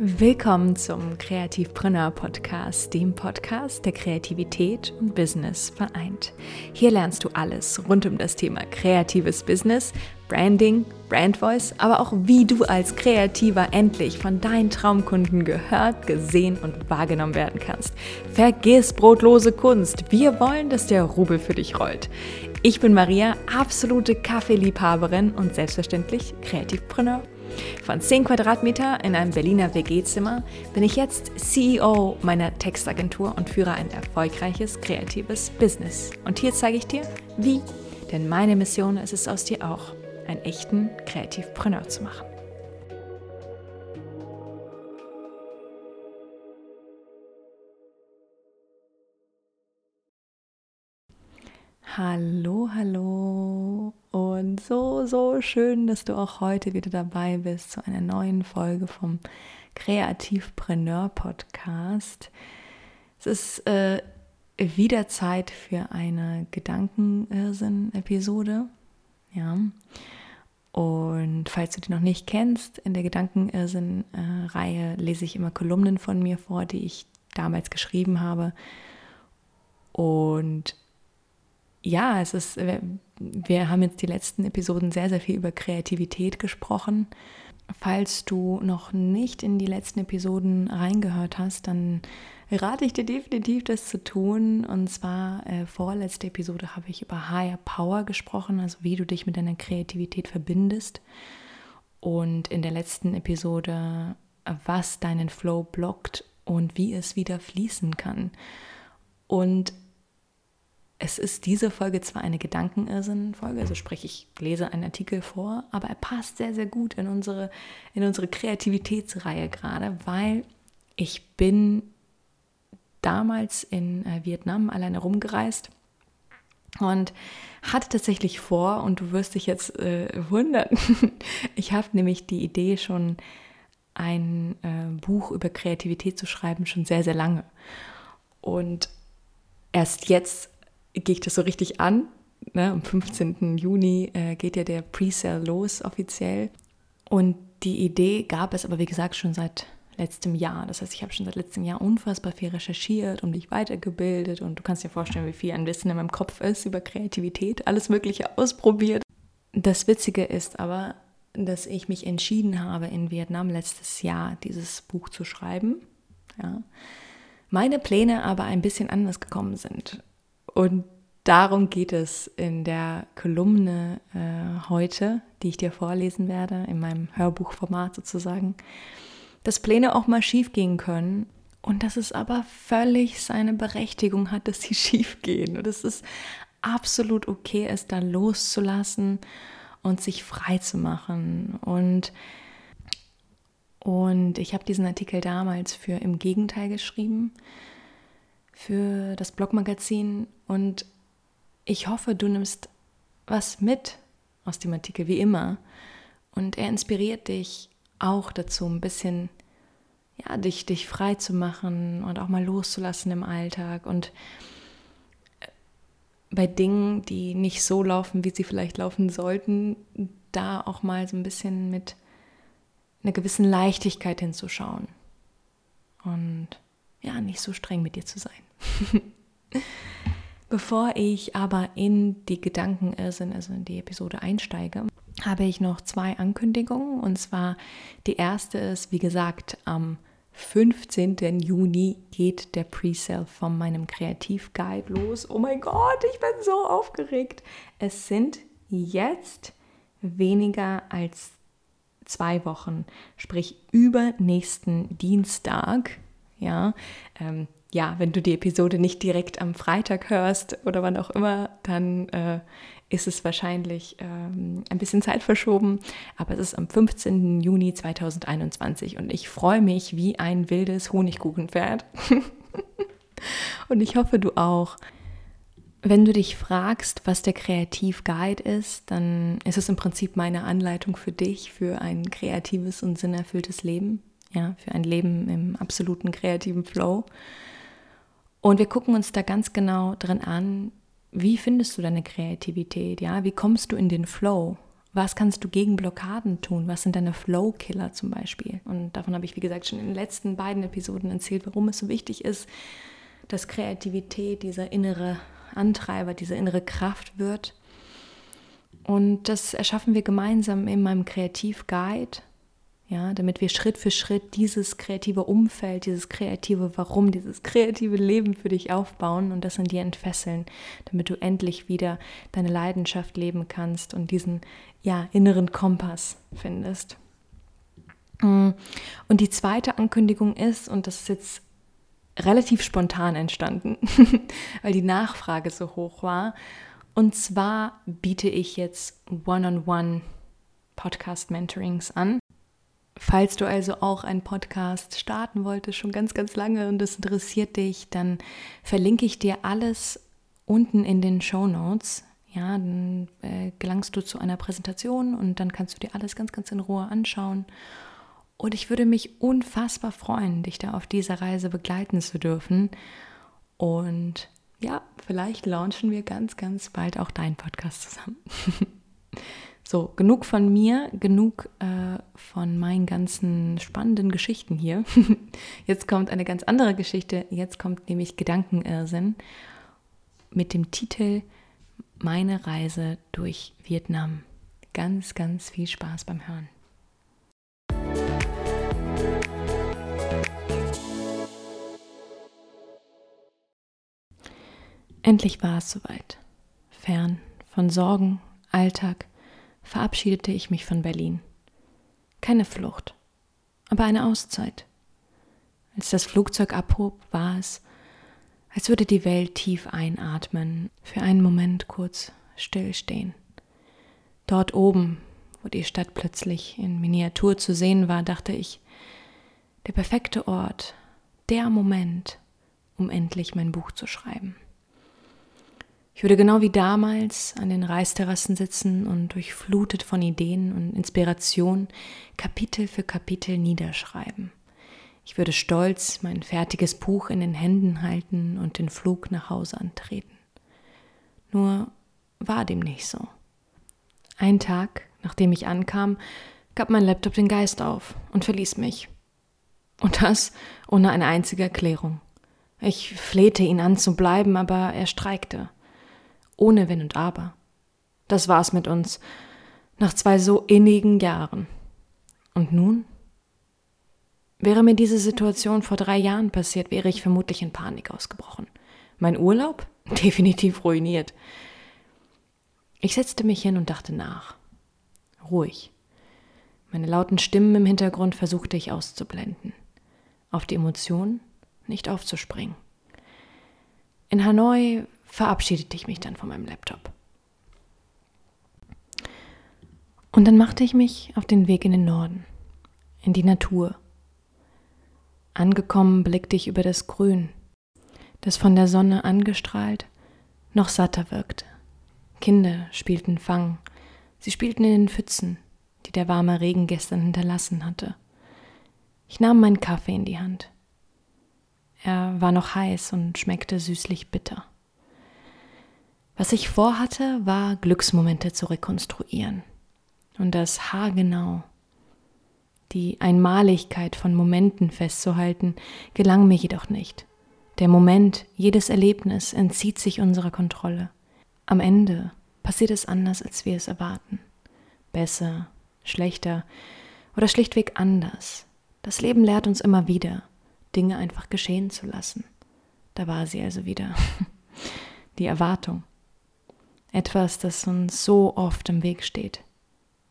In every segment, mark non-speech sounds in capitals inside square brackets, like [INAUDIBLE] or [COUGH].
Willkommen zum Kreativpreneur Podcast, dem Podcast, der Kreativität und Business vereint. Hier lernst du alles rund um das Thema kreatives Business, Branding, Brand Voice, aber auch wie du als Kreativer endlich von deinen Traumkunden gehört, gesehen und wahrgenommen werden kannst. Vergiss brotlose Kunst. Wir wollen, dass der Rubel für dich rollt. Ich bin Maria, absolute Kaffeeliebhaberin und selbstverständlich Kreativpreneur. Von 10 Quadratmeter in einem Berliner WG-Zimmer bin ich jetzt CEO meiner Textagentur und führe ein erfolgreiches kreatives Business. Und hier zeige ich dir, wie. Denn meine Mission ist es aus dir auch, einen echten Kreativpreneur zu machen. Hallo, hallo und so, so schön, dass du auch heute wieder dabei bist zu einer neuen Folge vom Kreativpreneur Podcast. Es ist äh, wieder Zeit für eine Gedankenirrsinn-Episode. Ja. Und falls du die noch nicht kennst, in der Gedankenirrsinn-Reihe lese ich immer Kolumnen von mir vor, die ich damals geschrieben habe. Und ja, es ist, wir haben jetzt die letzten Episoden sehr, sehr viel über Kreativität gesprochen. Falls du noch nicht in die letzten Episoden reingehört hast, dann rate ich dir definitiv, das zu tun. Und zwar äh, vorletzte Episode habe ich über Higher Power gesprochen, also wie du dich mit deiner Kreativität verbindest. Und in der letzten Episode, was deinen Flow blockt und wie es wieder fließen kann. Und es ist diese Folge zwar eine Gedankenirrsinn-Folge, also sprich, ich lese einen Artikel vor, aber er passt sehr, sehr gut in unsere, in unsere Kreativitätsreihe gerade, weil ich bin damals in äh, Vietnam alleine rumgereist und hatte tatsächlich vor, und du wirst dich jetzt äh, [LAUGHS] wundern, ich habe nämlich die Idee schon, ein äh, Buch über Kreativität zu schreiben, schon sehr, sehr lange. Und erst jetzt gehe ich das so richtig an. Ne? Am 15. Juni äh, geht ja der Pre-Sale los offiziell. Und die Idee gab es aber, wie gesagt, schon seit letztem Jahr. Das heißt, ich habe schon seit letztem Jahr unfassbar viel recherchiert und mich weitergebildet. Und du kannst dir vorstellen, wie viel an Wissen in meinem Kopf ist über Kreativität, alles Mögliche ausprobiert. Das Witzige ist aber, dass ich mich entschieden habe, in Vietnam letztes Jahr dieses Buch zu schreiben. Ja. Meine Pläne aber ein bisschen anders gekommen sind. Und darum geht es in der Kolumne äh, heute, die ich dir vorlesen werde, in meinem Hörbuchformat sozusagen, dass Pläne auch mal schief gehen können und dass es aber völlig seine Berechtigung hat, dass sie [LAUGHS] schief gehen und dass es absolut okay ist, da loszulassen und sich frei zu machen. Und, und ich habe diesen Artikel damals für Im Gegenteil geschrieben für das Blogmagazin und ich hoffe, du nimmst was mit aus dem Artikel, wie immer. Und er inspiriert dich auch dazu, ein bisschen, ja, dich, dich frei zu machen und auch mal loszulassen im Alltag und äh, bei Dingen, die nicht so laufen, wie sie vielleicht laufen sollten, da auch mal so ein bisschen mit einer gewissen Leichtigkeit hinzuschauen. Und ja, nicht so streng mit dir zu sein. [LAUGHS] Bevor ich aber in die Gedankenirrsinn, also in die Episode einsteige, habe ich noch zwei Ankündigungen. Und zwar die erste ist, wie gesagt, am 15. Juni geht der Presale von meinem Kreativguide los. Oh mein Gott, ich bin so aufgeregt. Es sind jetzt weniger als zwei Wochen, sprich übernächsten Dienstag. Ja, ähm, ja, wenn du die Episode nicht direkt am Freitag hörst oder wann auch immer, dann äh, ist es wahrscheinlich ähm, ein bisschen Zeit verschoben. Aber es ist am 15. Juni 2021 und ich freue mich wie ein wildes Honigkuchenpferd. [LAUGHS] und ich hoffe, du auch. Wenn du dich fragst, was der Kreativguide ist, dann ist es im Prinzip meine Anleitung für dich für ein kreatives und sinnerfülltes Leben. Ja, für ein Leben im absoluten kreativen Flow. Und wir gucken uns da ganz genau drin an, wie findest du deine Kreativität, ja? Wie kommst du in den Flow? Was kannst du gegen Blockaden tun? Was sind deine Flow-Killer zum Beispiel? Und davon habe ich, wie gesagt, schon in den letzten beiden Episoden erzählt, warum es so wichtig ist, dass Kreativität dieser innere Antreiber, diese innere Kraft wird. Und das erschaffen wir gemeinsam in meinem Kreativ-Guide, ja, damit wir Schritt für Schritt dieses kreative Umfeld, dieses kreative Warum, dieses kreative Leben für dich aufbauen und das in dir entfesseln, damit du endlich wieder deine Leidenschaft leben kannst und diesen ja, inneren Kompass findest. Mm. Und die zweite Ankündigung ist, und das ist jetzt relativ spontan entstanden, [LAUGHS] weil die Nachfrage so hoch war, und zwar biete ich jetzt One-on-One Podcast-Mentorings an. Falls du also auch einen Podcast starten wolltest, schon ganz, ganz lange und das interessiert dich, dann verlinke ich dir alles unten in den Show Notes. Ja, dann äh, gelangst du zu einer Präsentation und dann kannst du dir alles ganz, ganz in Ruhe anschauen. Und ich würde mich unfassbar freuen, dich da auf dieser Reise begleiten zu dürfen. Und ja, vielleicht launchen wir ganz, ganz bald auch deinen Podcast zusammen. [LAUGHS] So, genug von mir, genug äh, von meinen ganzen spannenden Geschichten hier. [LAUGHS] Jetzt kommt eine ganz andere Geschichte. Jetzt kommt nämlich Gedankenirrsinn mit dem Titel Meine Reise durch Vietnam. Ganz, ganz viel Spaß beim Hören. Endlich war es soweit. Fern von Sorgen, Alltag, verabschiedete ich mich von Berlin. Keine Flucht, aber eine Auszeit. Als das Flugzeug abhob, war es, als würde die Welt tief einatmen, für einen Moment kurz stillstehen. Dort oben, wo die Stadt plötzlich in Miniatur zu sehen war, dachte ich, der perfekte Ort, der Moment, um endlich mein Buch zu schreiben. Ich würde genau wie damals an den Reisterrassen sitzen und durchflutet von Ideen und Inspiration Kapitel für Kapitel niederschreiben. Ich würde stolz mein fertiges Buch in den Händen halten und den Flug nach Hause antreten. Nur war dem nicht so. Ein Tag, nachdem ich ankam, gab mein Laptop den Geist auf und verließ mich. Und das ohne eine einzige Erklärung. Ich flehte ihn an zu bleiben, aber er streikte ohne Wenn und Aber. Das war's mit uns, nach zwei so innigen Jahren. Und nun? Wäre mir diese Situation vor drei Jahren passiert, wäre ich vermutlich in Panik ausgebrochen. Mein Urlaub? [LAUGHS] Definitiv ruiniert. Ich setzte mich hin und dachte nach. Ruhig. Meine lauten Stimmen im Hintergrund versuchte ich auszublenden. Auf die Emotionen nicht aufzuspringen. In Hanoi verabschiedete ich mich dann von meinem Laptop. Und dann machte ich mich auf den Weg in den Norden, in die Natur. Angekommen blickte ich über das Grün, das von der Sonne angestrahlt noch satter wirkte. Kinder spielten Fang, sie spielten in den Pfützen, die der warme Regen gestern hinterlassen hatte. Ich nahm meinen Kaffee in die Hand. Er war noch heiß und schmeckte süßlich bitter. Was ich vorhatte, war Glücksmomente zu rekonstruieren und das haargenau. Die Einmaligkeit von Momenten festzuhalten, gelang mir jedoch nicht. Der Moment, jedes Erlebnis entzieht sich unserer Kontrolle. Am Ende passiert es anders, als wir es erwarten. Besser, schlechter oder schlichtweg anders. Das Leben lehrt uns immer wieder, Dinge einfach geschehen zu lassen. Da war sie also wieder. [LAUGHS] Die Erwartung. Etwas, das uns so oft im Weg steht.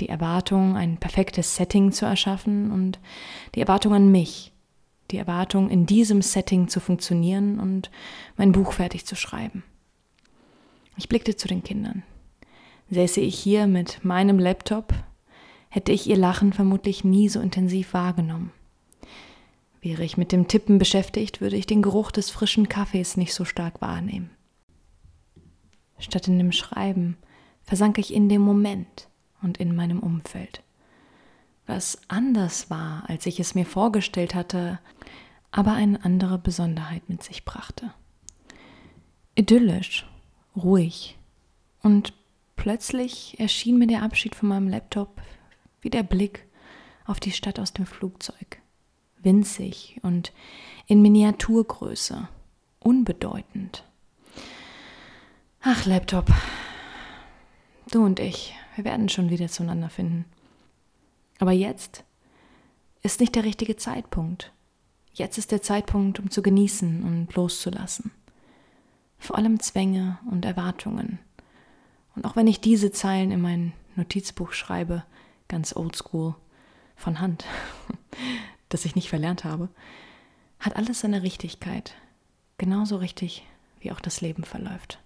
Die Erwartung, ein perfektes Setting zu erschaffen und die Erwartung an mich, die Erwartung, in diesem Setting zu funktionieren und mein Buch fertig zu schreiben. Ich blickte zu den Kindern. Säße ich hier mit meinem Laptop, hätte ich ihr Lachen vermutlich nie so intensiv wahrgenommen. Wäre ich mit dem Tippen beschäftigt, würde ich den Geruch des frischen Kaffees nicht so stark wahrnehmen. Statt in dem Schreiben versank ich in dem Moment und in meinem Umfeld. Was anders war, als ich es mir vorgestellt hatte, aber eine andere Besonderheit mit sich brachte. Idyllisch, ruhig und plötzlich erschien mir der Abschied von meinem Laptop wie der Blick auf die Stadt aus dem Flugzeug. Winzig und in Miniaturgröße, unbedeutend. Ach, Laptop, du und ich, wir werden schon wieder zueinander finden. Aber jetzt ist nicht der richtige Zeitpunkt. Jetzt ist der Zeitpunkt, um zu genießen und loszulassen. Vor allem Zwänge und Erwartungen. Und auch wenn ich diese Zeilen in mein Notizbuch schreibe, ganz oldschool, von Hand, [LAUGHS] das ich nicht verlernt habe, hat alles seine Richtigkeit. Genauso richtig, wie auch das Leben verläuft.